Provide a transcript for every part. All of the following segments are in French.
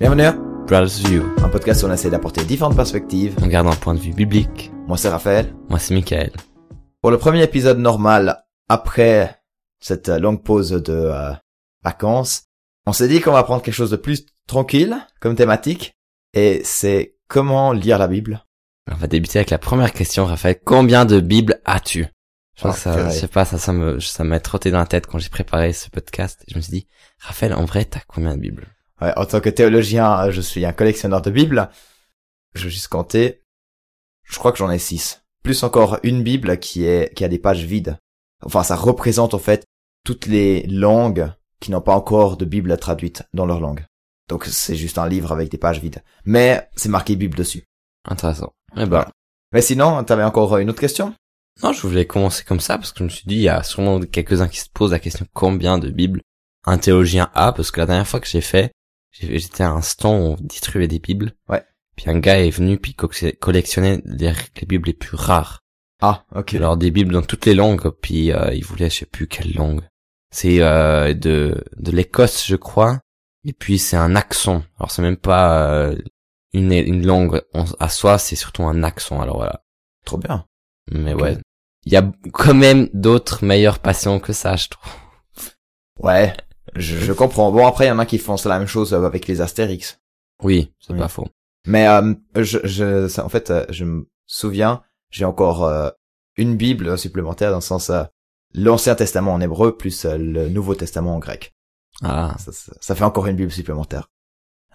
Bienvenue à Brothers View, un podcast où on essaie d'apporter différentes perspectives. en gardant un point de vue biblique. Moi c'est Raphaël. Moi, c'est Michael. Pour le premier épisode normal, après cette longue pause de euh, vacances, on s'est dit qu'on va prendre quelque chose de plus tranquille comme thématique. Et c'est comment lire la Bible. On va débuter avec la première question, Raphaël. Combien de Bibles as-tu? Je pense Ah, que ça, je sais pas, ça, ça me, ça m'a trotté dans la tête quand j'ai préparé ce podcast. Je me suis dit, Raphaël, en vrai, t'as combien de Bibles? Ouais, en tant que théologien, euh, je suis un collectionneur de Bibles. Je vais juste compter. Je crois que j'en ai six. Plus encore une Bible qui est qui a des pages vides. Enfin, ça représente en fait toutes les langues qui n'ont pas encore de Bible traduite dans leur langue. Donc c'est juste un livre avec des pages vides. Mais c'est marqué Bible dessus. Intéressant. Eh ben, Mais sinon, t'avais encore une autre question? Non, je voulais commencer comme ça parce que je me suis dit, il y a sûrement quelques-uns qui se posent la question combien de Bibles un théologien a? Parce que la dernière fois que j'ai fait, j'étais à un stand où on distribuait des Bibles. Ouais. Puis un gars est venu puis co- collectionnait les, les Bibles les plus rares. Ah, ok. Alors des bibles dans toutes les langues, puis euh, il voulait je sais plus quelle langue. C'est euh, de de l'Écosse, je crois. Et puis c'est un accent. Alors c'est même pas euh, une une langue en- à soi, c'est surtout un accent. Alors voilà. Trop bien. Mais ouais, il y a quand même d'autres meilleures passions que ça, je trouve. Ouais, je, je comprends. Bon, après, il y en a qui font la même chose euh, avec les Astérix. Oui, c'est Oui. pas faux. Mais euh, je, je, ça, en fait, euh, je me souviens, j'ai encore euh, une Bible supplémentaire dans le sens euh, l'Ancien Testament en hébreu plus le Nouveau Testament en grec. Ah, Ça, ça- ça fait encore une Bible supplémentaire.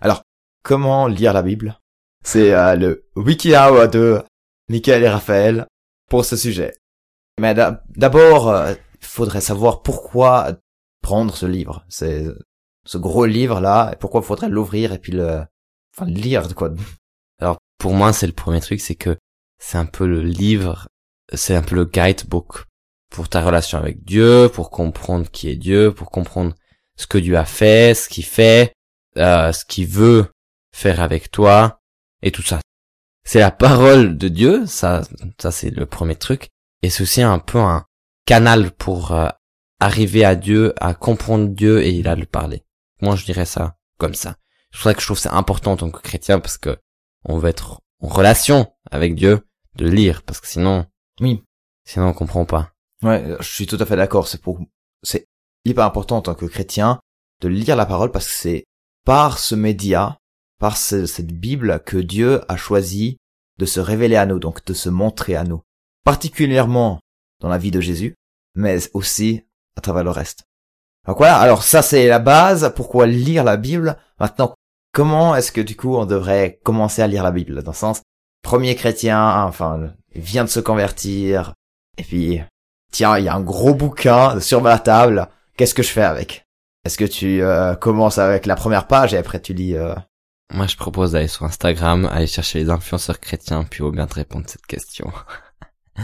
Alors, comment lire la Bible? C'est euh, le WikiHow de Michael et Raphaël pour ce sujet. Mais d'a- d'abord, euh, il faudrait savoir pourquoi prendre ce livre. C'est ce gros livre là. Pourquoi faudrait l'ouvrir et puis le lire quoi. Alors pour moi, c'est le premier truc, c'est que c'est un peu le livre, c'est un peu le guidebook pour ta relation avec Dieu, pour comprendre qui est Dieu, pour comprendre ce que Dieu a fait, ce qu'il fait, euh, ce qu'il veut faire avec toi et tout ça. C'est la parole de Dieu, ça, ça c'est le premier truc, et c'est aussi un peu un canal pour euh, arriver à Dieu, à comprendre Dieu et à le parler. Moi, je dirais ça comme ça. C'est pour ça que je trouve que c'est important en tant que chrétien parce que on veut être en relation avec Dieu, de lire, parce que sinon, Oui. sinon on comprend pas. Ouais, euh, je suis tout à fait d'accord. C'est pour, c'est hyper important en tant que chrétien de lire la parole parce que c'est par ce média, par ce- cette Bible que Dieu a choisi de se révéler à nous, donc de se montrer à nous. Particulièrement dans la vie de Jésus, mais aussi à travers le reste. Donc voilà, alors ça c'est la base, pourquoi lire la Bible? Maintenant, comment est-ce que du coup on devrait commencer à lire la Bible? Dans le sens, premier chrétien, enfin, il vient de se convertir, et puis tiens, il y a un gros bouquin sur ma table, qu'est-ce que je fais avec? Est-ce que tu euh, commences avec la première page et après tu lis euh... Moi, je propose d'aller sur Instagram, aller chercher les influenceurs chrétiens, puis au bien te répondre cette question.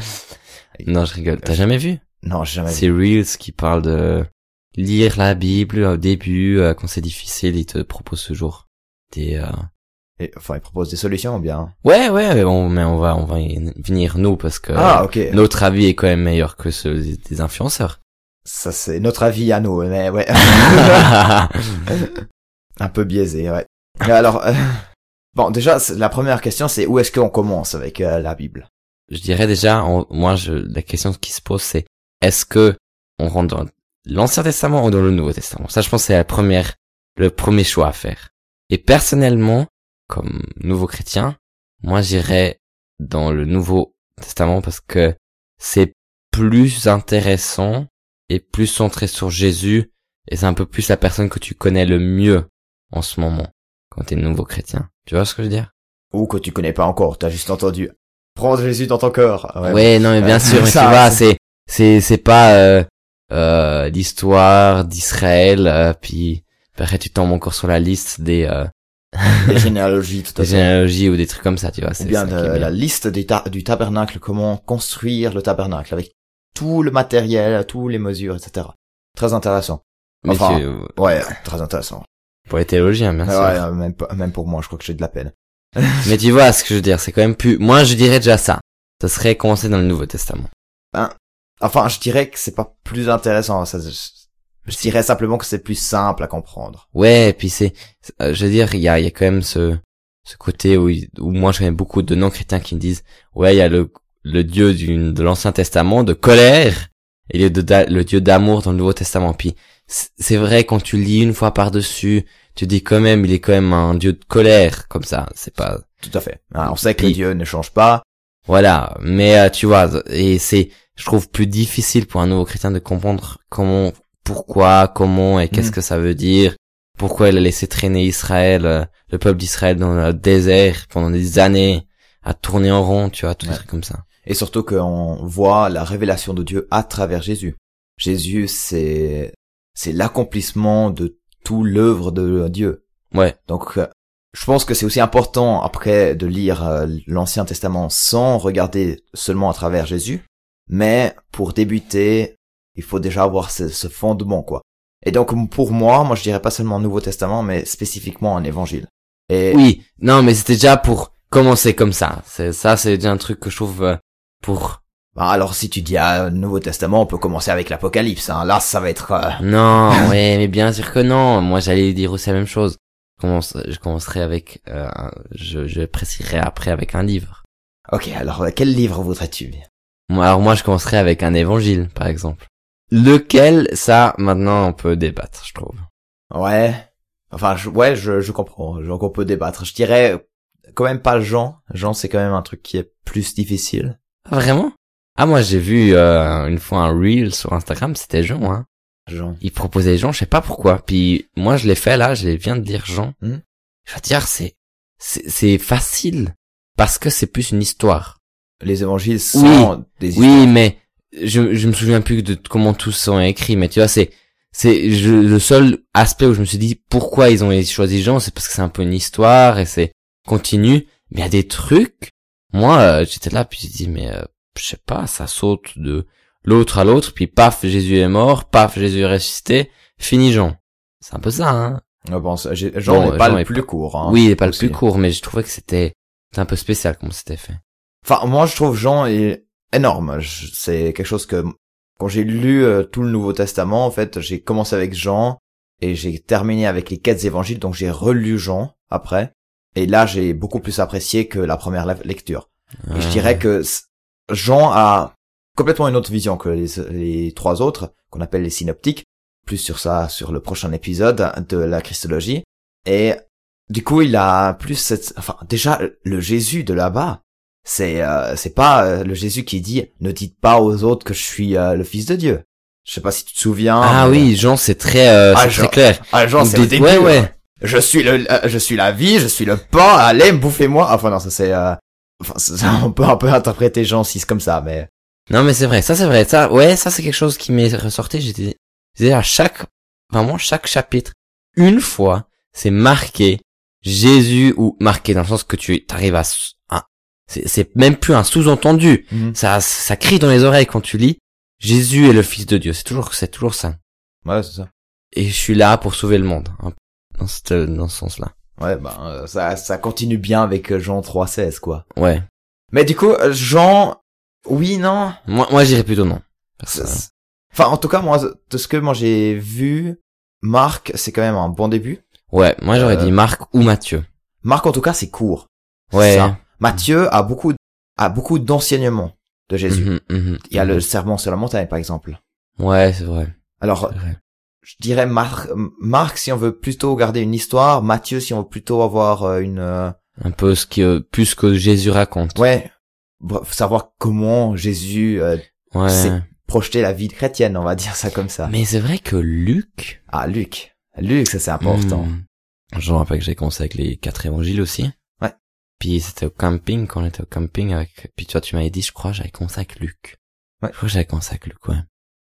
non, je rigole. T'as jamais vu? Non, jamais. C'est Reels qui parle de lire la Bible au début, euh, quand c'est difficile, il te propose ce jour des. euh, Et, enfin, il propose des solutions bien? Ouais, ouais, mais on, mais on va, on va y venir nous parce que Ah, ok. notre avis est quand même meilleur que ceux des influenceurs. Ça c'est notre avis à nous, mais ouais. un peu biaisé, ouais. Mais alors, euh, bon, déjà, la première question, c'est où est-ce qu'on commence avec euh, la Bible? Je dirais déjà, on- moi, je, la question qui se pose, c'est est-ce que on rentre dans l'Ancien Testament ou dans le Nouveau Testament? Ça, je pense, c'est la première, le premier choix à faire. Et personnellement, comme nouveau chrétien, moi, j'irais dans le Nouveau Testament parce que c'est plus intéressant et plus centré sur Jésus et c'est un peu plus la personne que tu connais le mieux en ce moment quand t'es nouveau chrétien. Tu vois ce que je veux dire? Ou que tu connais pas encore, t'as juste entendu prendre Jésus dans ton cœur. Ouais, non, mais bien sûr, mais ça, tu vois, c'est- c'est c'est pas euh, euh, l'histoire d'Israël, euh, puis après tu tombes encore sur la liste des, euh, Les généalogies, tout à des généalogies ou des trucs comme ça, tu vois. C'est bien de- bien. la liste des ta- du tabernacle, comment construire le tabernacle avec tout le matériel, tous les mesures, etc. Très intéressant. Mais enfin, tu- Ouais, très intéressant. pour les théologiens, bien sûr. ouais, même, même pour moi, je crois que j'ai de la peine. Mais tu vois ce que je veux dire, c'est quand même plus. Moi, je dirais déjà ça. Ça serait commencer dans le Nouveau Testament. Enfin, je dirais que c'est pas plus intéressant. Ça, Je dirais simplement que c'est plus simple à comprendre. Ouais, et puis c'est, euh, je veux dire, il y a, y a quand même ce, ce côté où, où moi je connais beaucoup de non-chrétiens qui me disent, ouais, il y a le, le Dieu d'une, de l'Ancien Testament de colère et le, de- le Dieu d'amour dans le Nouveau Testament. Puis c'est vrai quand tu lis une fois par-dessus, tu dis quand même, il est quand même un Dieu de colère, comme ça. C'est pas, Tout à fait. Ah, on sait que Puis- Dieu ne change pas. voilà. Mais euh, tu vois, et c'est, je trouve plus difficile pour un nouveau chrétien de comprendre comment, pourquoi, comment et qu'est-ce Mhm. que ça veut dire. Pourquoi il a laissé traîner Israël, euh, le peuple d'Israël dans le désert pendant des années, à tourner en rond, tu vois, tout Ouais. trucs comme ça. Et surtout qu'on voit la révélation de Dieu à travers Jésus. Jésus, c'est, c'est l'accomplissement de tout l'œuvre de Dieu. Ouais, Donc, euh, je pense que c'est aussi important après de lire euh, l'Ancien Testament sans regarder seulement à travers Jésus, mais pour débuter, il faut déjà avoir ce, ce fondement, quoi. Et donc, pour moi, moi je dirais pas seulement Nouveau Testament, mais spécifiquement un Évangile. Et oui, non, mais c'était déjà pour commencer comme ça. C'est ça, c'est déjà un truc que je trouve euh, pour. bah, alors si tu dis ah, Nouveau Testament, on peut commencer avec l'Apocalypse. Hein. Là, ça va être. euh, Non, ouais, mais bien sûr que non. Moi, j'allais dire aussi la même chose. Je, commence, je commencerai avec, euh, je, je préciserai après avec un livre. Ok, alors quel livre voudrais-tu alors moi, je commencerai avec un évangile, par exemple. Lequel, ça, maintenant, on peut débattre, je trouve. Ouais. Enfin, je, ouais, je, je comprends. Donc on peut débattre. Je dirais quand même pas Jean. Jean, c'est quand même un truc qui est plus difficile. Ah, vraiment? Ah, moi, j'ai vu euh, une fois un reel sur Instagram, c'était Jean, hein. Jean. Il proposait Jean, je sais pas pourquoi. Puis moi, je l'ai fait là, je viens de dire Jean. Hmm? Je veux dire, c'est c'est facile parce que c'est plus une histoire. Les évangiles sont des histoires. Oui, mais je je me souviens plus de comment tous sont écrits, mais tu vois, c'est c'est je- le seul aspect où je me suis dit pourquoi ils ont choisi Jean, c'est parce que c'est un peu une histoire et c'est continu. Mais il y a des trucs. Moi, euh, j'étais là puis j'ai dit mais euh, je sais pas, ça saute de l'autre à l'autre, puis paf, Jésus est mort, paf, Jésus est ressuscité, fini Jean. C'est un peu ça, hein. Je pense. j'ai- Jean Bon, n'est pas Jean le est plus court. Hein, oui, il est pas le plus court, mais je trouvais que c'était c'était un peu spécial comment c'était fait. Enfin, moi, je trouve Jean est énorme. C'est quelque chose que quand j'ai lu euh, tout le Nouveau Testament, en fait, j'ai commencé avec Jean et j'ai terminé avec les quatre évangiles, donc j'ai relu Jean après. Et là, j'ai beaucoup plus apprécié que la première le- lecture. Et je dirais que Jean a complètement une autre vision que les, les trois autres, qu'on appelle les synoptiques. Plus sur ça, sur le prochain épisode de la Christologie. Et du coup, il a plus cette, enfin, déjà, le Jésus de là-bas, c'est, euh, c'est pas euh, le Jésus qui dit, ne dites pas aux autres que je suis euh, le fils de Dieu. Je sais pas si tu te souviens. Ah mais- oui, Jean, c'est très euh, Ah, c'est Jean- très clair. Ah, Jean, c'est Des- ouais, ouais. hein. Je suis le, euh, je suis la vie, je suis le pain, allez, bouffez-moi. Enfin, non, ça c'est, euh, enfin, ça, on peut un peu interpréter Jean 6 comme ça, mais, Non, mais c'est vrai, ça c'est vrai. Ça, ouais, ça c'est quelque chose qui m'est ressorti. J'étais, j'étais à chaque, vraiment chaque chapitre, une fois, c'est marqué Jésus ou marqué dans le sens que tu arrives à- c'est, même plus un sous-entendu. Ça, ça crie dans les oreilles quand tu lis. Jésus est le Fils de Dieu. C'est toujours, c'est toujours ça. ouais, c'est ça. Et je suis là pour sauver le monde. hein, dans ce, dans ce sens-là. Ouais, ben, euh, ça, ça continue bien avec euh, Jean 3.16, quoi. Ouais. Mais du coup, euh, Jean, oui, non? Moi, moi, j'irais plutôt non. Parce Enfin, en tout cas, moi, de ce que moi j'ai vu, Marc, c'est quand même un bon début. Ouais, moi j'aurais Euh, dit Marc ou Matthieu. Marc, en tout cas, c'est court. Ouais. ça. Matthieu a beaucoup, a beaucoup d'enseignements de Jésus. Mhm, mhm, Il y a le mhm. serment sur la montagne, par exemple. Ouais, c'est vrai. Alors, vrai. je dirais Marc, Marc si on veut plutôt garder une histoire, Matthieu si on veut plutôt avoir euh, une, euh, Un peu ce qui, euh, plus que Jésus raconte. ouais, savoir comment Jésus euh, Ouais. c'est- projetait la vie chrétienne, on va dire ça comme ça. Mais c'est vrai que Luc. Ah, Luc, Luc, ça c'est important. Hmm. Je me rappelle que j'ai commencé avec les quatre évangiles aussi. Puis c'était au camping, quand on était au camping avec, puis toi tu m'avais dit, je crois, j'avais commencé avec Luc. Ouais. Je crois que j'avais commencé avec Luc, ouais.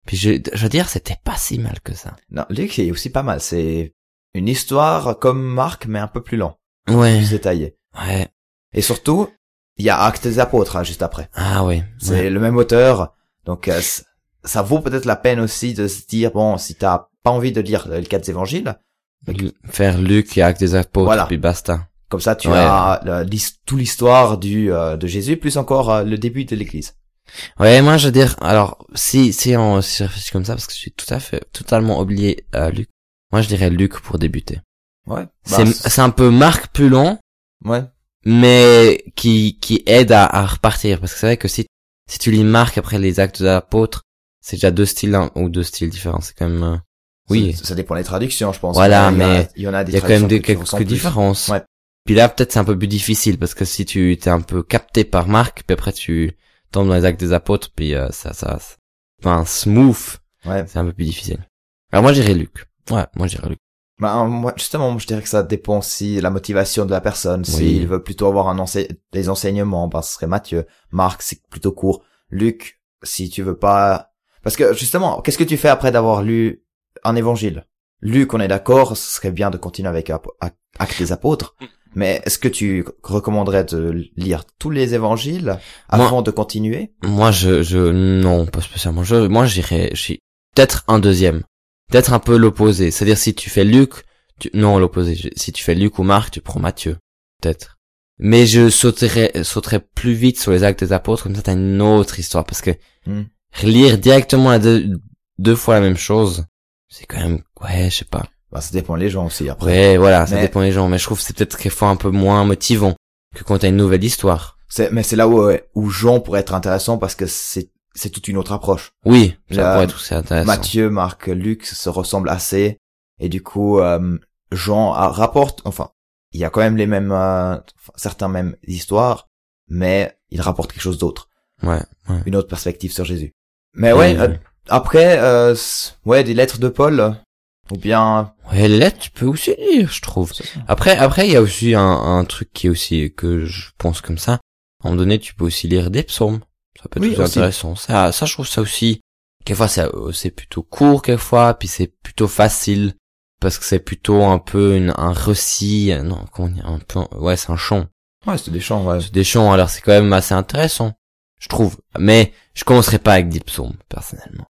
Puis je, je veux dire, c'était pas si mal que ça. Non, Luc est aussi pas mal. C'est une histoire comme Marc, mais un peu plus lent, Ouais. plus détaillé. Ouais. Et surtout, il y a Actes des Apôtres hein, juste après. Ah ouais. C'est ouais. le même auteur, donc euh, ça vaut peut-être la peine aussi de se dire bon, si t'as pas envie de lire les quatre évangiles, Faire Luc et Actes des Apôtres, Voilà. puis basta. Comme ça tu Ouais. as le- l'his- tout l'histoire du euh, de Jésus plus encore euh, le début de l'Église. Ouais, moi je veux dire, alors si si on se réfléchit comme ça, parce que je suis tout à fait totalement oublié à Luc. Moi je dirais Luc pour débuter. Ouais. c'est Bah, c'est un peu Marc plus long, ouais. mais qui qui aide à, à repartir parce que c'est vrai que si si tu lis Marc après les actes de l'apôtre, c'est déjà deux styles hein, ou deux styles différents. C'est quand même euh, oui, Ça, ça dépend des traductions, je pense. Voilà, Il a- mais il y en a des il y a quand même des, quelques différences. Ouais. Puis là peut-être c'est un peu plus difficile parce que si tu t'es un peu capté par Marc, puis après tu tombes dans les actes des apôtres, puis euh, ça ça enfin smooth, Ouais. c'est un peu plus difficile. Alors moi j'irais Luc. Ouais, moi j'irais Luc. Bah, moi, justement, moi, je dirais que ça dépend si la motivation de la personne. Oui. S'il veut plutôt avoir un ense- des enseignements, bah, ce serait Matthieu. Marc, c'est plutôt court. Luc, si tu veux pas, parce que justement, qu'est-ce que tu fais après d'avoir lu un évangile? Luc, on est d'accord, ce serait bien de continuer avec Actes des Apôtres. Mais est-ce que tu recommanderais de lire tous les évangiles avant de continuer? Moi, je, je, non, pas spécialement. Je, moi, j'irais, peut-être un deuxième, peut-être un peu l'opposé. C'est-à-dire si tu fais Luc, tu, non l'opposé. Si tu fais Luc ou Marc, tu prends Matthieu, peut-être. Mais je sauterais, sauterais plus vite sur les actes des apôtres, comme ça t'as une autre histoire, parce que Hmm. relire directement deux, deux fois la même chose, c'est quand même, ouais, je sais pas. Bah, ça dépend les gens aussi, après. Ouais, voilà, ça dépend des gens, mais je trouve que c'est peut-être quelquefois un peu moins motivant que quand t'as une nouvelle histoire. C'est, mais c'est là où, ouais, où Jean pourrait être intéressant parce que c'est, c'est toute une autre approche. Oui, ça pourrait être intéressant. Matthieu, Marc, Luc se ressemblent assez et du coup euh, Jean a- rapporte enfin il y a quand même les mêmes euh, certains mêmes histoires mais il rapporte quelque chose d'autre Ouais, ouais. une autre perspective sur Jésus mais ouais Et- euh, après euh, ouais des lettres de Paul ou bien Ouais, lettres, tu peux aussi lire, je trouve. Après, après, il y a aussi un, un truc qui est aussi, que je pense comme ça. À un moment donné, tu peux aussi lire des psaumes. Ça peut être Oui, intéressant. Ça, ça, je trouve ça aussi. Quelquefois, c'est, euh, c'est plutôt court, quelquefois, puis c'est plutôt facile. Parce que c'est plutôt un peu une, un récit, non, comment dire, un peu, ouais, c'est un chant. ouais c'est des chants ouais. C'est des chants, alors c'est quand même assez intéressant. Je trouve. Mais, je commencerai pas avec des psaumes, personnellement.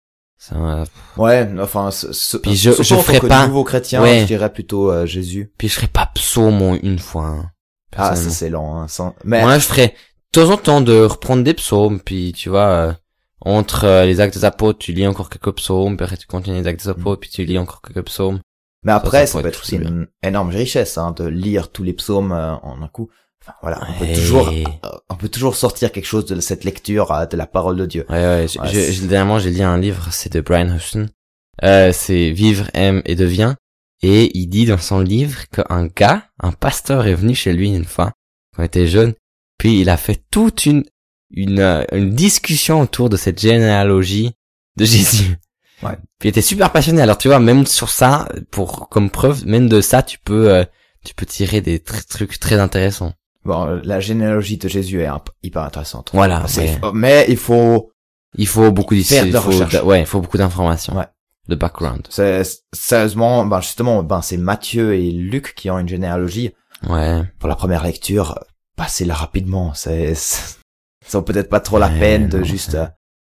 Ça, ouais enfin ce, ce, Puis je- je ferai pas- nouveau chrétien Ouais. je dirais plutôt euh, Jésus puis je ferai pas psaume une fois, hein, ah ça c'est lent hein, sans... mais Moi, je ferais de temps en temps de reprendre des psaumes, puis tu vois, euh, entre euh, les actes des apôtres, tu lis encore quelques psaumes, puis après tu continues les actes des apôtres, puis tu lis encore quelques psaumes. Mais après, ça peut être être aussi une énorme richesse hein, de lire tous les psaumes euh, en un coup. Enfin voilà, on peut toujours, on peut toujours sortir quelque chose de cette lecture euh, de la parole de Dieu. Ouais, ouais, je- dernièrement, j'ai lu un livre, c'est de Brian Huston. Euh, c'est Vivre, aime et devient. Et il dit dans son livre qu'un gars, un pasteur est venu chez lui une fois, quand il était jeune, puis il a fait toute une, une, euh, une discussion autour de cette généalogie de Jésus. Ouais. Puis il était super passionné. Alors tu vois, même sur ça, pour comme preuve, même de ça, tu peux, euh, tu peux tirer des tr- trucs très intéressants. Bon, la généalogie de Jésus est hyper intéressante. Voilà. C'est- ouais. Mais il faut, Il faut beaucoup Faire de il la faut, recherche. ouais, il faut beaucoup d'informations. Ouais. De background. c'est, sérieusement, ben justement, ben c'est Matthieu et Luc qui ont une généalogie. Ouais. Pour la première lecture, passez-la rapidement. C'est, c'est- ça vaut peut-être pas trop la Ouais, peine de non, juste, euh,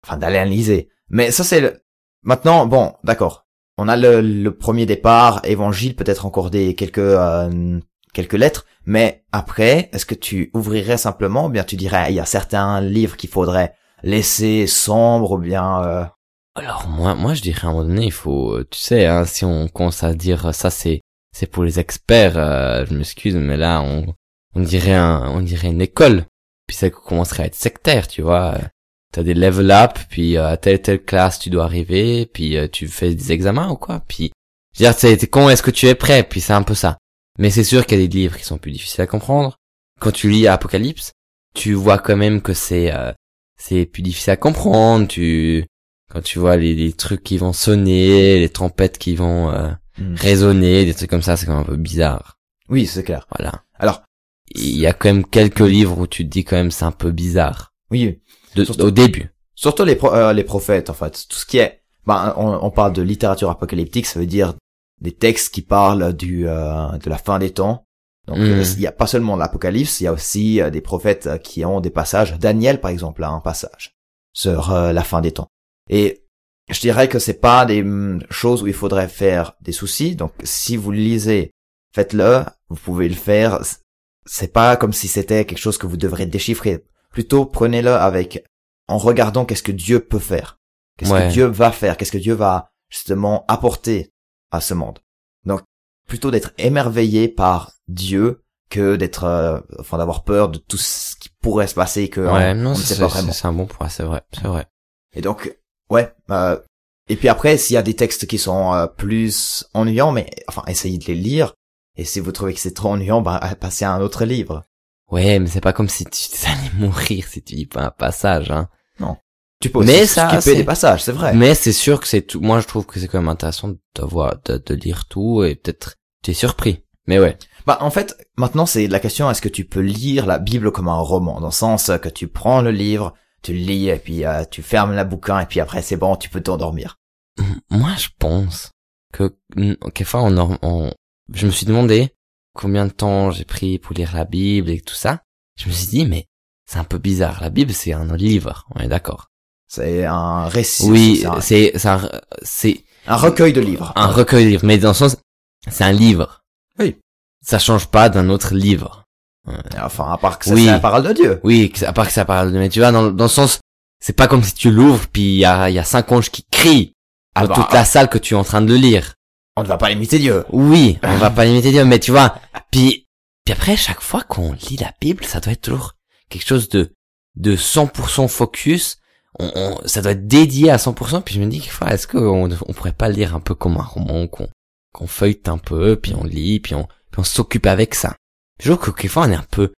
enfin d'aller analyser. Mais ça c'est le... maintenant, bon, d'accord. On a le, le premier départ, évangile, peut-être encore des quelques euh, quelques lettres, mais après, est-ce que tu ouvrirais simplement, ou bien tu dirais, il y a certains livres qu'il faudrait laisser sombres, ou bien euh, Alors moi, moi je dirais à un moment donné, il faut, euh, tu sais, hein, si on commence à dire euh, ça c'est, c'est pour les experts, euh, je m'excuse, mais là on, on dirait un, on dirait une école. Puis ça commencerait à être sectaire, tu vois. T'as des level up, puis euh, à telle telle classe tu dois arriver, puis tu fais des examens ou quoi. Puis, je veux dire, c'est con, est-ce que tu es prêt? Puis c'est un peu ça. Mais c'est sûr qu'il y a des livres qui sont plus difficiles à comprendre. Quand tu lis Apocalypse, tu vois quand même que c'est, euh, c'est plus difficile à comprendre. Tu, quand tu vois les, les trucs qui vont sonner, les trompettes qui vont euh, hmm. résonner, des trucs comme ça, c'est quand même un peu bizarre. oui, c'est clair. Voilà. Alors, Il y a quand même quelques livres où tu te dis quand même c'est un peu bizarre. oui, De- Surtout- au début. surtout les pro- euh, les prophètes, en fait, tout ce qui est, ben, on, on parle de littérature apocalyptique, ça veut dire des textes qui parlent du euh, de la fin des temps. Donc Mm. euh, il y a pas seulement l'Apocalypse, il y a aussi euh, des prophètes euh, qui ont des passages. Daniel, par exemple, a un passage sur la fin des temps. Et je dirais que c'est pas des hum, choses où il faudrait faire des soucis. Donc si vous le lisez, faites-le. Vous pouvez le faire. C'est pas comme si c'était quelque chose que vous devrez déchiffrer. Plutôt prenez-le avec en regardant qu'est-ce que Dieu peut faire, qu'est-ce Ouais. que Dieu va faire, qu'est-ce que Dieu va justement apporter à ce monde. Donc plutôt d'être émerveillé par Dieu que d'être, euh, enfin d'avoir peur de tout ce qui pourrait se passer que Ouais, on, non, ne c'est sait pas vraiment. c'est un bon point, c'est vrai, c'est vrai. Et donc, ouais. euh, et puis après, s'il y a des textes qui sont euh, plus ennuyants, mais enfin, essayez de les lire. Et si vous trouvez que c'est trop ennuyant, bah, passez à un autre livre. Ouais, mais c'est pas comme si tu allais mourir si tu lis pas un passage, hein. Tu peux aussi Mais ça, skipper des passages, c'est vrai. Mais c'est sûr que c'est tout. Moi, je trouve que c'est quand même intéressant d'avoir, de, de lire tout et peut-être t'es surpris. Mais ouais. Bah, en fait, maintenant, c'est la question, est-ce que tu peux lire la Bible comme un roman? Dans le sens que tu prends le livre, tu le lis, et puis euh, tu fermes la bouquin, et puis après, c'est bon, tu peux t'endormir. Moi, je pense que quelquefois on, on, je me suis demandé combien de temps j'ai pris pour lire la Bible et tout ça. Je me suis dit, mais c'est un peu bizarre. La Bible, c'est un livre. On est d'accord. C'est un récit. Oui, c'est un, c'est, c'est un, c'est recueil de livres. un recueil de livres, mais dans le sens, c'est un livre. Oui. Ça change pas d'un autre livre. Enfin, à part que ça, Oui. c'est la parole de Dieu. Oui, à part que ça parle de, mais tu vois, dans, dans le sens, c'est pas comme si tu l'ouvres puis il y a, il y a cinq anges qui crient Ah dans bah, toute la salle que tu es en train de lire. On ne va pas imiter Dieu. Oui, on va pas limiter Dieu, mais tu vois, puis, puis après, chaque fois qu'on lit la Bible, ça doit être toujours quelque chose de, de 100% focus, on, on- ça doit être dédié à 100%, puis je me dis est-ce qu'on on pourrait pas le lire un peu comme un roman, qu'on, qu'on feuillete un peu, puis on lit, puis on, puis on s'occupe avec ça. Je trouve que quelquefois on est un peu,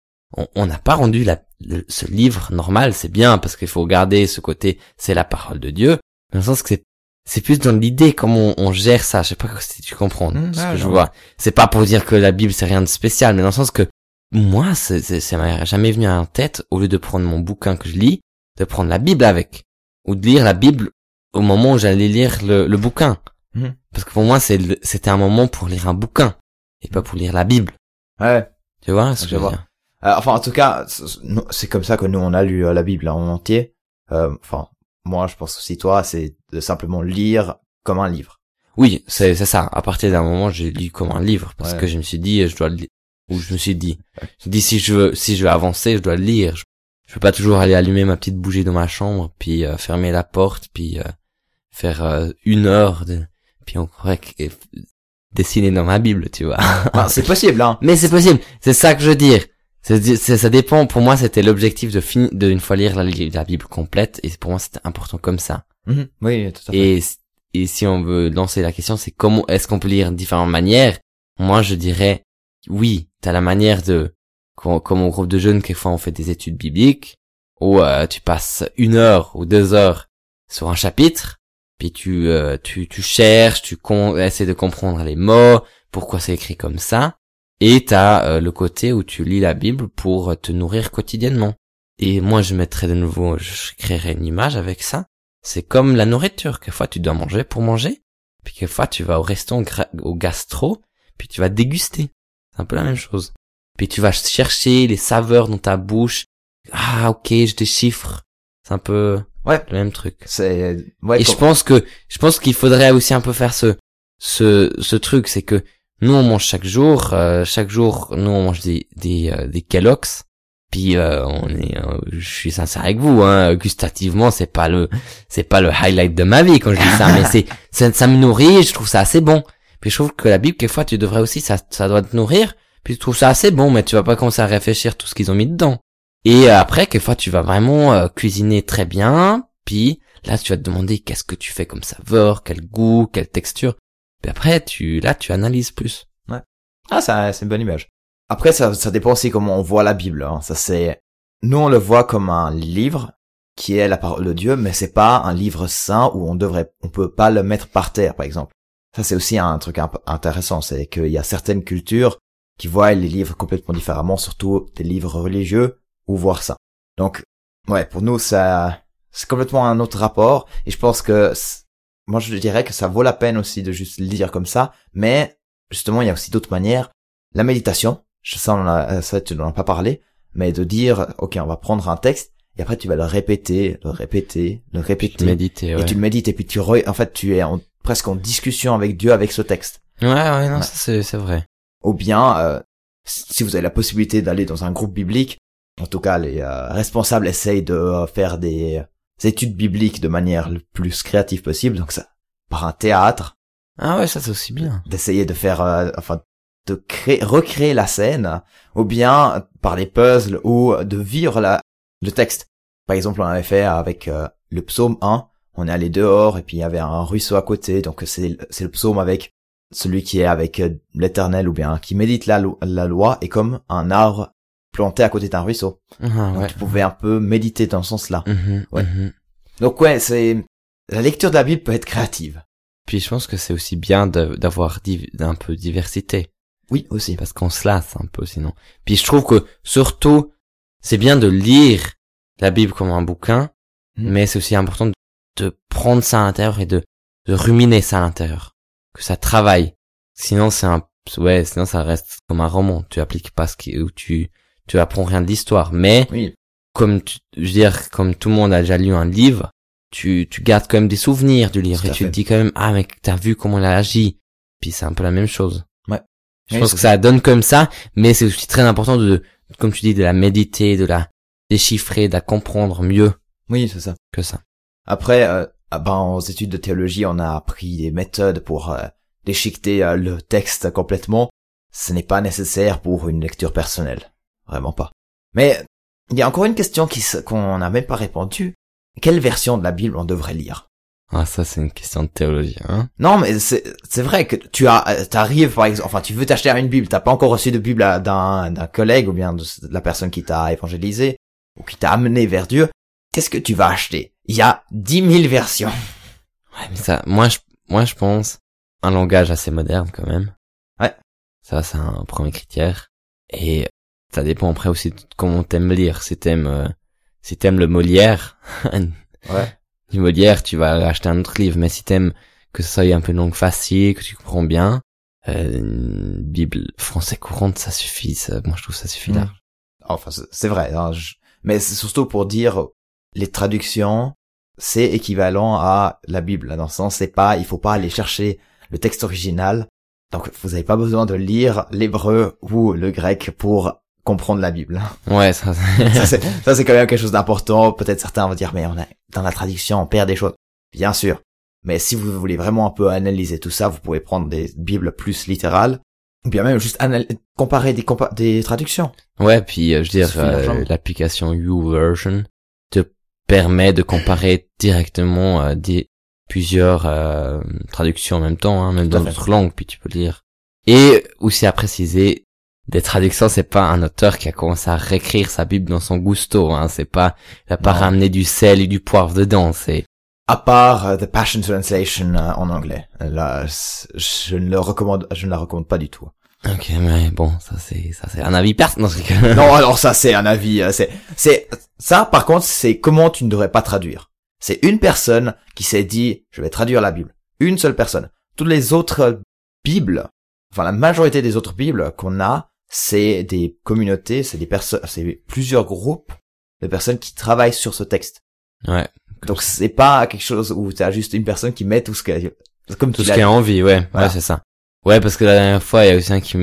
on n'a pas rendu la, le- ce livre normal, c'est bien, parce qu'il faut garder ce côté, c'est la parole de Dieu, dans le sens que c'est, c'est plus dans l'idée comment on, on gère ça, je sais pas si tu comprends Mmh, ce ouais, que je vois. C'est pas pour dire que la Bible c'est rien de spécial, mais dans le sens que moi, c'est, c'est, ça m'est jamais venu en tête, au lieu de prendre mon bouquin que je lis, de prendre la Bible avec. Ou de lire la Bible au moment où j'allais lire le, le bouquin. Mhm. Parce que pour moi, c'est le- c'était un moment pour lire un bouquin. Et pas pour lire la Bible. Ouais. Tu vois ce que Je veux dire? Euh, enfin, en tout cas, c'est- comme ça que nous on a lu euh, la Bible en entier. Euh, Enfin, moi, je pense aussi toi, c'est de simplement lire comme un livre. Oui, c'est, c'est ça. À partir d'un moment, j'ai lu comme un livre. Parce Ouais. que je me suis dit, je dois le lire. Ou je me suis dit, je me suis dit, si je veux, si je veux avancer, je dois le lire. Je, je peux pas toujours aller allumer ma petite bougie dans ma chambre, puis euh, fermer la porte, puis euh, faire euh, une heure de, puis on et f- dessiner dans ma Bible, tu vois. Enfin, c'est possible, hein. Mais c'est possible. C'est ça que je veux dire. C'est, ça dépend. Pour moi, c'était l'objectif de finir, de une fois lire la, la Bible complète, et pour moi, c'était important comme ça. Mhm. Oui, tout à fait. Et, et si on veut lancer la question, c'est comment est-ce qu'on peut lire de différentes manières? Moi, je dirais oui. T'as la manière de, comme, au groupe de jeunes, quelquefois on fait des études bibliques, où euh, tu passes une heure ou deux heures sur un chapitre, puis tu euh, tu, tu cherches, tu essaies de comprendre les mots, pourquoi c'est écrit comme ça, et t'as euh, le côté où tu lis la Bible pour te nourrir quotidiennement. Et moi, je mettrais de nouveau, je créerais une image avec ça. C'est comme la nourriture. Quelquefois, tu dois manger pour manger. Puis quelquefois, tu vas au restaurant, au gastro, puis tu vas déguster. C'est un peu la même chose. Puis tu vas chercher les saveurs dans ta bouche. Ah, ok, je déchiffre. C'est un peu Ouais. le même truc. C'est, ouais, Et je pense que, je pense qu'il faudrait aussi un peu faire ce, ce, ce truc, c'est que nous on mange chaque jour, euh, chaque jour nous on mange des, des, euh, des Kellogg's, puis euh, on est, euh, je suis sincère avec vous, hein, gustativement c'est pas le, c'est pas le highlight de ma vie quand je dis ça, mais c'est, ça, ça me nourrit, je trouve ça assez bon. Puis je trouve que la Bible quelquefois tu devrais aussi, ça, ça doit te nourrir, puis je trouve ça assez bon, mais tu vas pas commencer à réfléchir tout ce qu'ils ont mis dedans. Et euh, après, quelquefois, tu vas vraiment euh, cuisiner très bien, puis là, tu vas te demander qu'est-ce que tu fais comme saveur, quel goût, quelle texture. Puis après, tu là, tu analyses plus. Ah, ça, c'est une bonne image. Après, ça, ça dépend aussi comment on voit la Bible. Hein. Ça, c'est, nous, on le voit comme un livre qui est la parole de Dieu, mais c'est pas un livre saint où on devrait, on peut pas le mettre par terre, par exemple. Ça, c'est aussi un truc intéressant, c'est qu'il y a certaines cultures qui voient les livres complètement différemment, surtout des livres religieux, ou voir ça. Donc, ouais, pour nous, ça, c'est complètement un autre rapport, et je pense que, moi, je dirais que ça vaut la peine aussi de juste le lire comme ça, mais justement, il y a aussi d'autres manières. La méditation, je on a, ça, tu n'en as pas parlé, mais de dire, ok, on va prendre un texte, et après tu vas le répéter, le répéter, le répéter, Méditer, ouais. et tu le médites, et puis tu, re- en fait, tu es en- presque en discussion avec Dieu avec ce texte. Ouais, ouais, non, Ouais. c'est vrai. Ou bien, euh, si vous avez la possibilité d'aller dans un groupe biblique, en tout cas, les euh, responsables essayent de euh, faire des études bibliques de manière le plus créative possible, donc ça, par un théâtre, Ah ouais, ça c'est aussi bien. d'essayer de faire, euh, enfin, de créer, recréer la scène, ou bien par des puzzles, ou de vivre la, le texte. Par exemple, on avait fait avec euh, le psaume 1, on est allé dehors, et puis il y avait un ruisseau à côté, donc c'est c'est le psaume avec celui qui est avec euh, l'éternel, ou bien qui médite la, lo- la loi, et comme un arbre planté à côté d'un ruisseau. Ah Donc ouais. tu pouvais un peu méditer dans ce sens-là. Mhm, Ouais. mhm. Donc ouais, c'est, la lecture de la Bible peut être créative. Puis je pense que c'est aussi bien d'avoir un peu de diversité. Oui, aussi. parce qu'on se lasse un peu sinon. Puis je trouve que surtout, c'est bien de lire la Bible comme un bouquin, Mhm. mais c'est aussi important de, de prendre ça à l'intérieur et de, de ruminer ça à l'intérieur, que ça travaille. Sinon c'est un, ouais, sinon ça reste comme un roman. Tu appliques pas ce qui, ou tu, tu apprends rien de l'histoire. Mais Oui. comme tu, je veux dire, comme tout le monde a déjà lu un livre, tu, tu gardes quand même des souvenirs du livre et tu te dis quand même, ah mec, t'as vu comment il a agi? Puis c'est un peu la même chose. Ouais. Je Oui, pense que ça donne comme ça, mais c'est aussi très important de, comme tu dis, de la méditer, de la déchiffrer, de la comprendre mieux Oui, c'est ça. que ça. Après, euh, ben, aux études de théologie, on a appris des méthodes pour euh, déchiqueter euh, le texte complètement. Ce n'est pas nécessaire pour une lecture personnelle. Vraiment pas. Mais il y a encore une question qui qu'on n'a même pas répondu. Quelle version de la Bible on devrait lire? Ah, ça, c'est une question de théologie, hein. Non, mais c'est c'est vrai que tu as, t'arrives par exemple, enfin tu veux t'acheter une Bible, t'as pas encore reçu de Bible à- d'un d'un collègue ou bien de la personne qui t'a évangélisé ou qui t'a amené vers Dieu. Qu'est-ce que tu vas acheter? Il y a dix mille versions. Ouais, mais ça, moi, je, moi, je pense un langage assez moderne quand même. Ouais. Ça, c'est un premier critère. Et ça dépend après aussi de comment t'aimes lire. Si t'aimes, euh, si t'aimes le Molière, Ouais. du Molière, tu vas acheter un autre livre. Mais si t'aimes que ce soit un peu une langue facile, que tu comprends bien, euh, une Bible français courante, ça suffit. Ça, moi, je trouve que ça suffit Mm. large. Enfin, c'est- c'est vrai. hein, je- Mais c'est surtout pour dire les traductions, c'est équivalent à la Bible. Dans le sens, c'est pas, il faut pas aller chercher le texte original. Donc, vous n'avez pas besoin de lire l'hébreu ou le grec pour comprendre la Bible. Ouais, ça, ça, c'est, quand même quelque chose d'important. Peut-être certains vont dire, mais on a, dans la traduction, on perd des choses. Bien sûr. Mais si vous voulez vraiment un peu analyser tout ça, vous pouvez prendre des Bibles plus littérales. Ou bien même juste comparer des, compa- des traductions. Ouais, puis euh, je veux dire, euh, l'application YouVersion te permet de comparer directement euh, des plusieurs euh, traductions en même temps, hein, même dans d'autres langues, puis tu peux lire. Et aussi à préciser, des traductions, c'est pas un auteur qui a commencé à réécrire sa Bible dans son gusto, hein, c'est pas, il a pas Non. ramené du sel et du poivre dedans, c'est, À part euh, The Passion Translation euh, en anglais. Là, je ne le recommande, je ne la recommande pas du tout. Ok, mais bon, ça c'est, ça c'est un avis personnel, non, alors ça c'est un avis. euh, C'est, c'est ça. Par contre, c'est comment tu ne devrais pas traduire. C'est une personne qui s'est dit, je vais traduire la Bible. Une seule personne. Toutes les autres Bibles, enfin la majorité des autres Bibles qu'on a, c'est des communautés, c'est des personnes, c'est plusieurs groupes de personnes qui travaillent sur ce texte. ouais, Donc c'est pas quelque chose où tu as juste une personne qui met tout ce qu'elle, comme tout ce qui a envie, ouais, Voilà. ouais, c'est ça. Ouais, parce que la dernière fois, il y a aussi un qui,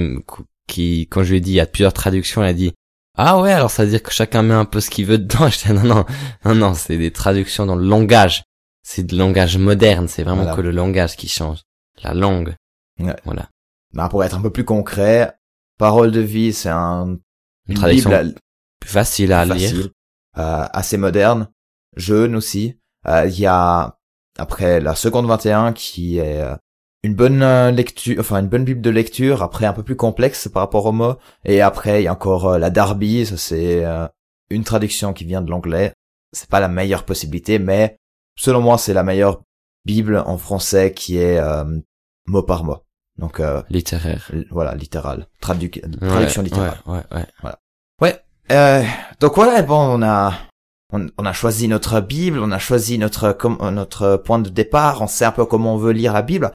qui, quand je lui ai dit, il y a plusieurs traductions, il a dit, ah ouais, alors ça veut dire que chacun met un peu ce qu'il veut dedans. J'étais, non, non, non, non, c'est des traductions dans le langage. C'est du langage moderne, c'est vraiment Voilà. que le langage qui change. La langue. Ouais. Voilà. Ben, pour être un peu plus concret, Parole de vie, c'est un, Une traduction Bible plus facile à facile, lire. euh, assez moderne, jeune aussi. Euh, Il y a après la seconde 21 qui est euh, une bonne euh, lecture, enfin une bonne bible de lecture. Après un peu plus complexe par rapport aux mots. Et après il y a encore euh, la Darby, ça c'est euh, une traduction qui vient de l'anglais. C'est pas la meilleure possibilité, mais selon moi c'est la meilleure bible en français qui est euh, mot par mot. Donc euh, Littéraire. voilà littéral, Ouais, traduction littérale. Ouais, ouais, ouais. Euh, donc voilà, bon, on a, on, on a choisi notre Bible, on a choisi notre, com- notre point de départ, on sait un peu comment on veut lire la Bible.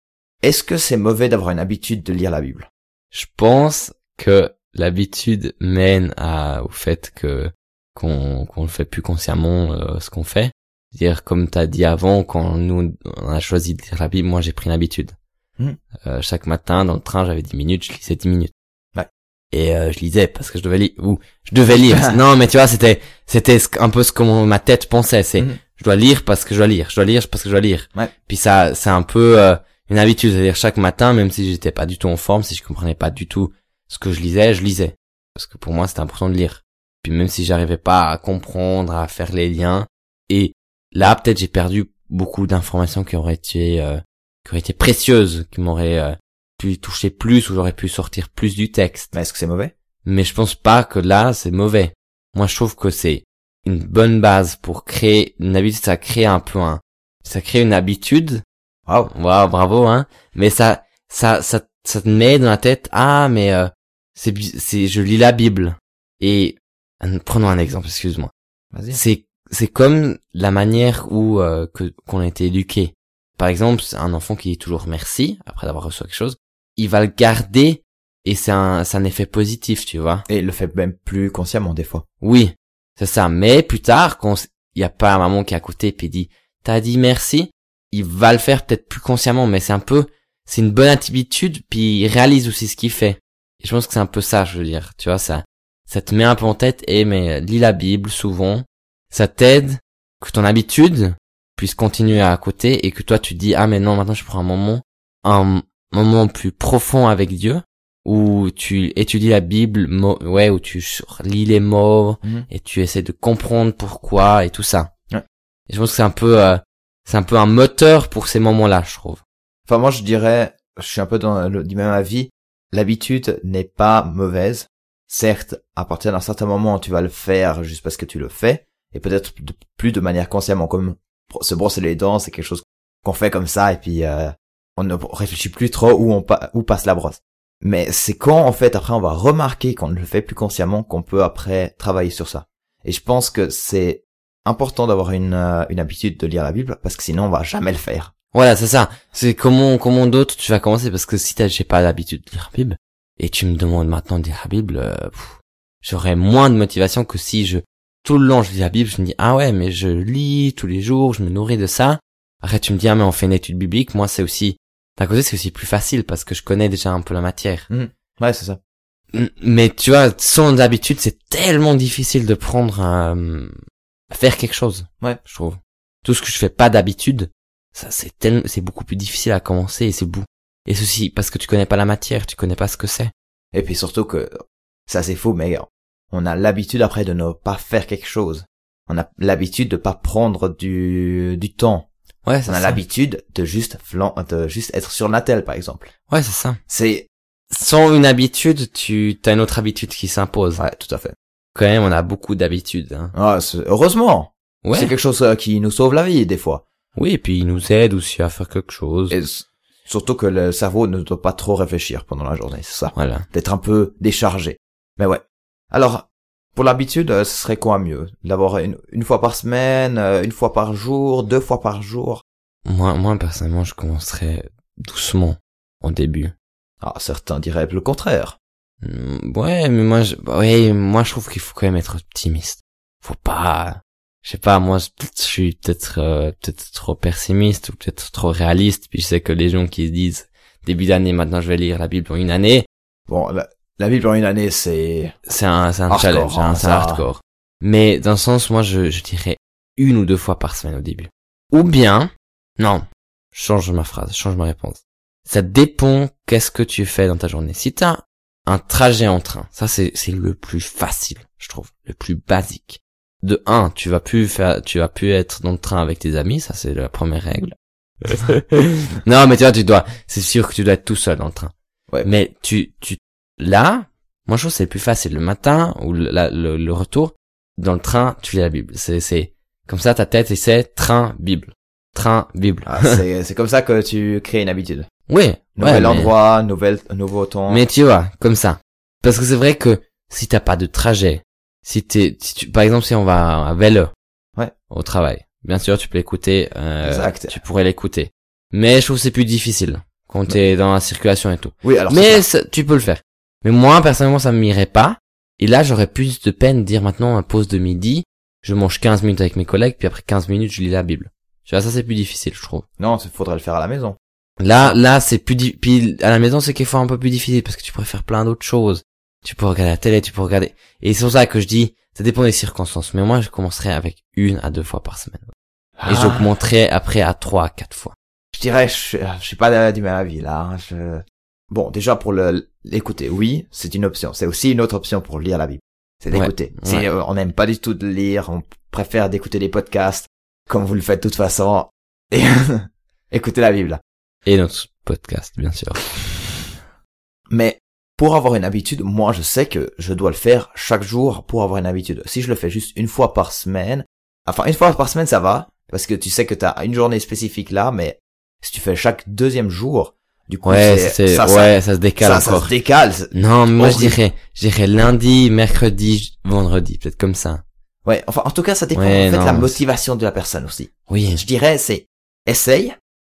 Est-ce que c'est mauvais d'avoir une habitude de lire la Bible? Je pense que l'habitude mène à, au fait que qu'on qu'on fait plus consciemment euh, ce qu'on fait. C'est-à-dire comme t'as dit avant, quand nous on a choisi de lire la Bible, moi j'ai pris l'habitude. Hmm. Euh, chaque matin dans le train, j'avais 10 minutes, je lisais 10 minutes. Ouais. Et euh, je lisais parce que je devais lire ou je devais lire. non, mais tu vois, c'était c'était un peu ce que mon- ma tête pensait, c'est Mhm. je dois lire parce que je dois lire, je dois lire parce que je dois lire. Ouais. Puis ça, c'est un peu euh, une habitude, c'est-à-dire chaque matin, même si j'étais pas du tout en forme, si je comprenais pas du tout ce que je lisais, je lisais. Parce que pour moi, c'était important de lire. Puis même si j'arrivais pas à comprendre, à faire les liens, et là, peut-être j'ai perdu beaucoup d'informations qui auraient été, euh, qui auraient été précieuses, qui m'auraient euh, pu toucher plus, ou j'aurais pu sortir plus du texte. Mais est-ce que c'est mauvais? Mais je pense pas que là, c'est mauvais. Moi, je trouve que c'est une bonne base pour créer une habitude. Ça crée un peu un, ça crée une habitude. Waouh. Waouh, bravo, hein. Mais ça, ça, ça, ça te met dans la tête, ah, mais euh, c'est, c'est, je lis la Bible. Et prenons un exemple, excuse-moi. Vas-y. C'est, c'est comme la manière où euh, que qu'on a été éduqué. Par exemple, un enfant qui dit toujours merci après d'avoir reçu quelque chose, il va le garder et c'est un, c'est un effet positif, tu vois. Et il le fait même plus consciemment des fois. Oui, c'est ça. Mais plus tard, quand il y a pas un maman qui est à côté puis dit t'as dit merci, il va le faire peut-être plus consciemment, mais c'est un peu, c'est une bonne habitude puis il réalise aussi ce qu'il fait. Et je pense que c'est un peu ça, je veux dire. Tu vois, ça, ça te met un peu en tête et mais lis la Bible souvent, ça t'aide que ton habitude puisse continuer à côté et que toi tu dis ah mais non maintenant je prends un moment, un moment plus profond avec Dieu où tu étudies la Bible, ouais, où tu lis les mots, Mhm. et tu essaies de comprendre pourquoi et tout ça. Ouais. Et je pense que c'est un peu, euh, c'est un peu un moteur pour ces moments-là, je trouve. Enfin, moi, je dirais, je suis un peu dans le, du même avis. L'habitude n'est pas mauvaise. Certes, à partir d'un certain moment, tu vas le faire juste parce que tu le fais, et peut-être plus de manière consciemment, comme se brosser les dents, c'est quelque chose qu'on fait comme ça, et puis euh, on ne réfléchit plus trop où on où passe la brosse. Mais c'est quand, en fait, après, on va remarquer qu'on ne le fait plus consciemment, qu'on peut après travailler sur ça. Et je pense que c'est important d'avoir une, euh, une habitude de lire la Bible, parce que sinon, on va jamais le faire. Voilà, c'est ça. C'est comment, comment d'autres tu vas commencer parce que si t'as, j'ai pas l'habitude de lire la Bible et tu me demandes maintenant de lire la Bible, euh, j'aurais moins de motivation que si je tout le long je lis la Bible, je me dis ah ouais mais je lis tous les jours, je me nourris de ça. Après tu me dis ah mais on fait une étude biblique, moi c'est aussi d'un côté c'est aussi plus facile parce que je connais déjà un peu la matière. Ouais, c'est ça. Mais tu vois, sans habitude, c'est tellement difficile de prendre un, à faire quelque chose. Ouais. Je trouve. Tout ce que je fais pas d'habitude, ça, c'est tellement, c'est beaucoup plus difficile à commencer et c'est bout. Et ceci, parce que tu connais pas la matière, tu connais pas ce que c'est. Et puis surtout que, ça c'est faux, mais on a l'habitude après de ne pas faire quelque chose. On a l'habitude de pas prendre du, du temps. Ouais, c'est On a ça. l'habitude de juste flan, de juste être sur Natel, par exemple. Ouais, c'est ça. C'est, Sans une habitude, tu, t'as une autre habitude qui s'impose. ouais, tout à fait. Quand même, on a beaucoup d'habitudes, hein. Ah, heureusement. Ouais. C'est quelque chose euh, qui nous sauve la vie, des fois. Oui, et puis il nous aide aussi à faire quelque chose. Et surtout que le cerveau ne doit pas trop réfléchir pendant la journée, c'est ça. Voilà. D'être un peu déchargé. Mais ouais. Alors, pour l'habitude, euh, ce serait quoi mieux? D'avoir une, une fois par semaine, euh, une fois par jour, deux fois par jour? Moi, moi, personnellement, je commencerais doucement au début. Ah, certains diraient le contraire. Mm, Ouais, mais moi, je, bah ouais, moi, je trouve qu'il faut quand même être optimiste. Faut pas, je sais pas, moi, je suis peut-être, euh, peut-être trop pessimiste ou peut-être trop réaliste. Puis je sais que les gens qui se disent début d'année, maintenant, je vais lire la Bible en une année, Bon, la, la Bible en une année, c'est... c'est un, c'est un Hardcore, challenge, hein, c'est ça. hardcore. Mais dans le sens, moi, je, je dirais une ou deux fois par semaine au début. Ou bien, non, change ma phrase, change ma réponse. Ça dépend qu'est-ce que tu fais dans ta journée. Si t'as un trajet en train, ça c'est, c'est le plus facile, je trouve, le plus basique. De un, tu vas plus faire, tu vas plus être dans le train avec tes amis, ça c'est la première règle. non, mais tu vois, tu dois, c'est sûr que tu dois être tout seul dans le train. Ouais. Mais tu, tu, là, moi je trouve que c'est plus facile le matin ou le, la- le, le retour dans le train, tu lis la Bible. C'est, c'est comme ça ta tête et c'est train Bible, train Bible. Ah, c'est, c'est comme ça que tu crées une habitude. Ouais, Nouvel ouais, mais- endroit, nouvel, nouveau temps. Mais tu vois, comme ça. Parce que c'est vrai que si t'as pas de trajet, si t'es, si tu, par exemple, si on va à vélo, Ouais. au travail, bien sûr, tu peux l'écouter, euh, Exact. tu pourrais l'écouter. Mais je trouve que c'est plus difficile quand t'es dans la circulation et tout. Oui, alors Mais tu peux le faire. Mais moi, personnellement, ça m'irait pas. Et là, j'aurais plus de peine de dire maintenant, un pause de midi, je mange 15 minutes avec mes collègues, puis après 15 minutes, je lis la Bible. Tu vois, ça, c'est plus difficile, je trouve. Non, il faudrait le faire à la maison. Là, là, c'est plus di- puis à la maison, c'est quelquefois un peu plus difficile parce que tu pourrais faire plein d'autres choses. Tu peux regarder la télé, tu peux regarder. Et c'est pour ça que je dis, ça dépend des circonstances. Mais moi, je commencerai avec une à deux fois par semaine. Ah, Et j'augmenterai après à 3 à 4 fois. Je dirais, je, je suis pas du même avis là. hein, Je... Bon, déjà pour le l'écouter, oui, c'est une option. C'est aussi une autre option pour lire la Bible. C'est Ouais, d'écouter. Ouais. euh, on n'aime pas du tout de lire, on préfère d'écouter des podcasts, comme vous le faites de toute façon. Et écouter la Bible. Et notre podcast, bien sûr. Mais pour avoir une habitude, moi je sais que je dois le faire chaque jour pour avoir une habitude. Si je le fais juste une fois par semaine, enfin une fois par semaine ça va, parce que tu sais que tu as une journée spécifique là, mais si tu fais chaque deuxième jour, du coup Ouais, c'est, ça, ça- ouais, ça, se décale ça, se décale. Non, mais moi je dirais, je dirais lundi, mercredi, vendredi, peut-être comme ça. Ouais, enfin en tout cas ça dépend Ouais, en fait non, la motivation de la personne aussi. Oui, Je dirais c'est essaye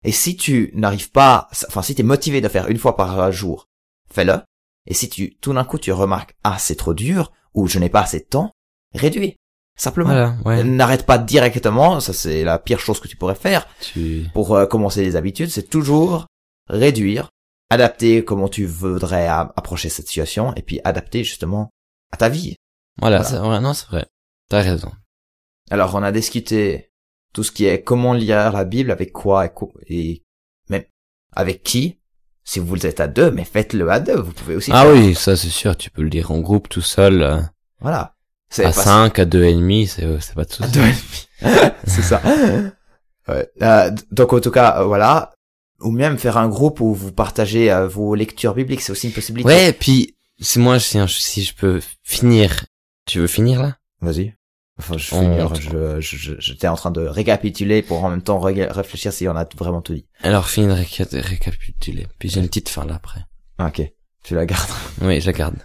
et si tu n'arrives pas, enfin si tu es motivé de faire une fois par jour, fais-le. Et si tu tout d'un coup tu remarques ah c'est trop dur ou je n'ai pas assez de temps, réduis simplement. voilà, ouais. N'arrête pas directement, ça c'est la pire chose que tu pourrais faire Tu, pour euh, commencer les habitudes, c'est toujours réduire, adapter comment tu voudrais approcher cette situation et puis adapter justement à ta vie. voilà, ouais, non, c'est vrai. T'as raison. Alors on a discuté tout ce qui est comment lire la Bible, avec quoi et, co- et même avec qui. Si vous êtes à deux, mais faites-le à deux, vous pouvez aussi. Ah faire- oui, ça c'est sûr, tu peux le lire en groupe tout seul, euh, Voilà. À 5, à deux et demi, c'est, euh, c'est pas de à deux et demi. c'est ça. Ouais. Euh, donc en tout cas, euh, voilà. Ou même faire un groupe où vous partagez euh, vos lectures bibliques, c'est aussi une possibilité. Ouais, et puis, si moi, si, si je peux finir, tu veux finir là? Vas-y. Enfin, je, On- je, je- j'étais en train de récapituler pour en même temps réfléchir si on a vraiment tout dit. Alors, finis de réca- récapituler. Puis j'ai une petite fin là après. Ok, tu la gardes. Oui, je la garde.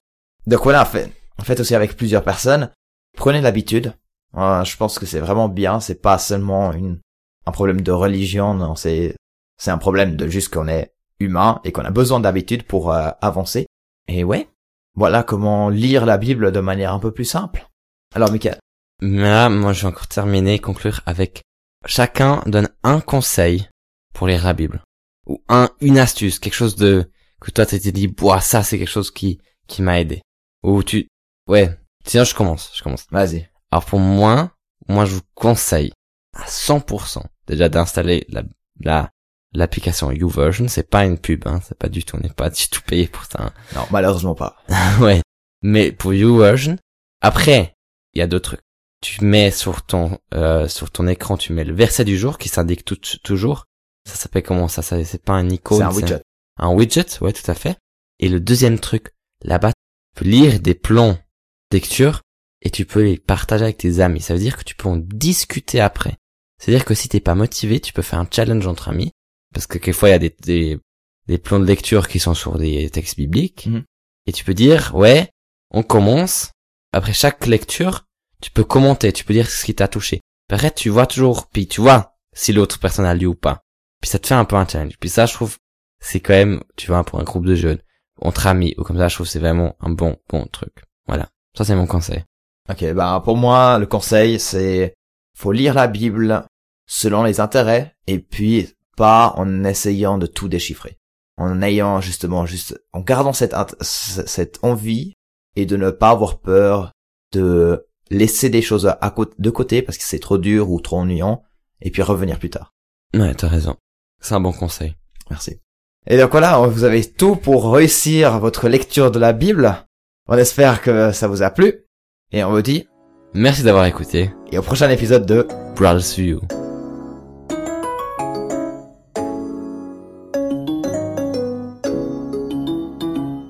Donc voilà, en fait, en fait aussi avec plusieurs personnes, prenez l'habitude. Euh, je pense que c'est vraiment bien. C'est pas seulement une un problème de religion, non, c'est c'est un problème de juste qu'on est humain et qu'on a besoin d'habitude pour euh, avancer. Et ouais, voilà comment lire la Bible de manière un peu plus simple. Alors, Michael. Mais là, moi, je vais encore terminer, conclure avec chacun donne un conseil pour lire la Bible. Ou un, une astuce, quelque chose de, que toi t'étais dit, boah, ça, c'est quelque chose qui, qui m'a aidé. Ou tu, ouais. Sinon, je commence, je commence. Vas-y. Alors pour moi, moi je vous conseille à 100% déjà d'installer la la l'application YouVersion. C'est pas une pub, hein, c'est pas du tout, on n'est pas du tout payé pour ça. hein. Non, malheureusement pas. ouais, mais pour YouVersion, après il y a deux trucs. Tu mets sur ton euh, sur ton écran, tu mets le verset du jour qui s'indique tout, toujours. Ça s'appelle comment ça, ça C'est pas un icône, C'est un widget. un widget, ouais, tout à fait. Et le deuxième truc, là-bas, tu peux lire des plans de lecture et tu peux les partager avec tes amis. Ça veut dire que tu peux en discuter après. C'est-à-dire que si t'es pas motivé, tu peux faire un challenge entre amis. Parce que quelquefois, il y a des, des, des plans de lecture qui sont sur des textes bibliques. Mhm. Et tu peux dire, ouais, on commence. Après chaque lecture, tu peux commenter, tu peux dire ce qui t'a touché. Après, tu vois toujours, puis tu vois si l'autre personne a lu ou pas. Puis ça te fait un peu un challenge. Puis ça, je trouve, c'est quand même, tu vois, pour un groupe de jeunes, entre amis, ou comme ça, je trouve c'est vraiment un bon, bon truc. Voilà. Ça, c'est mon conseil. Ok, bah pour moi, le conseil, c'est faut lire la Bible selon les intérêts et puis pas en essayant de tout déchiffrer. En ayant justement juste, en gardant cette, cette envie et de ne pas avoir peur de laisser des choses à de côté parce que c'est trop dur ou trop ennuyant et puis revenir plus tard. Ouais, t'as raison. C'est un bon conseil. Merci. Et donc voilà, vous avez tout pour réussir votre lecture de la Bible. On espère que ça vous a plu et on vous dit Merci d'avoir écouté. et au prochain épisode de Brothers View.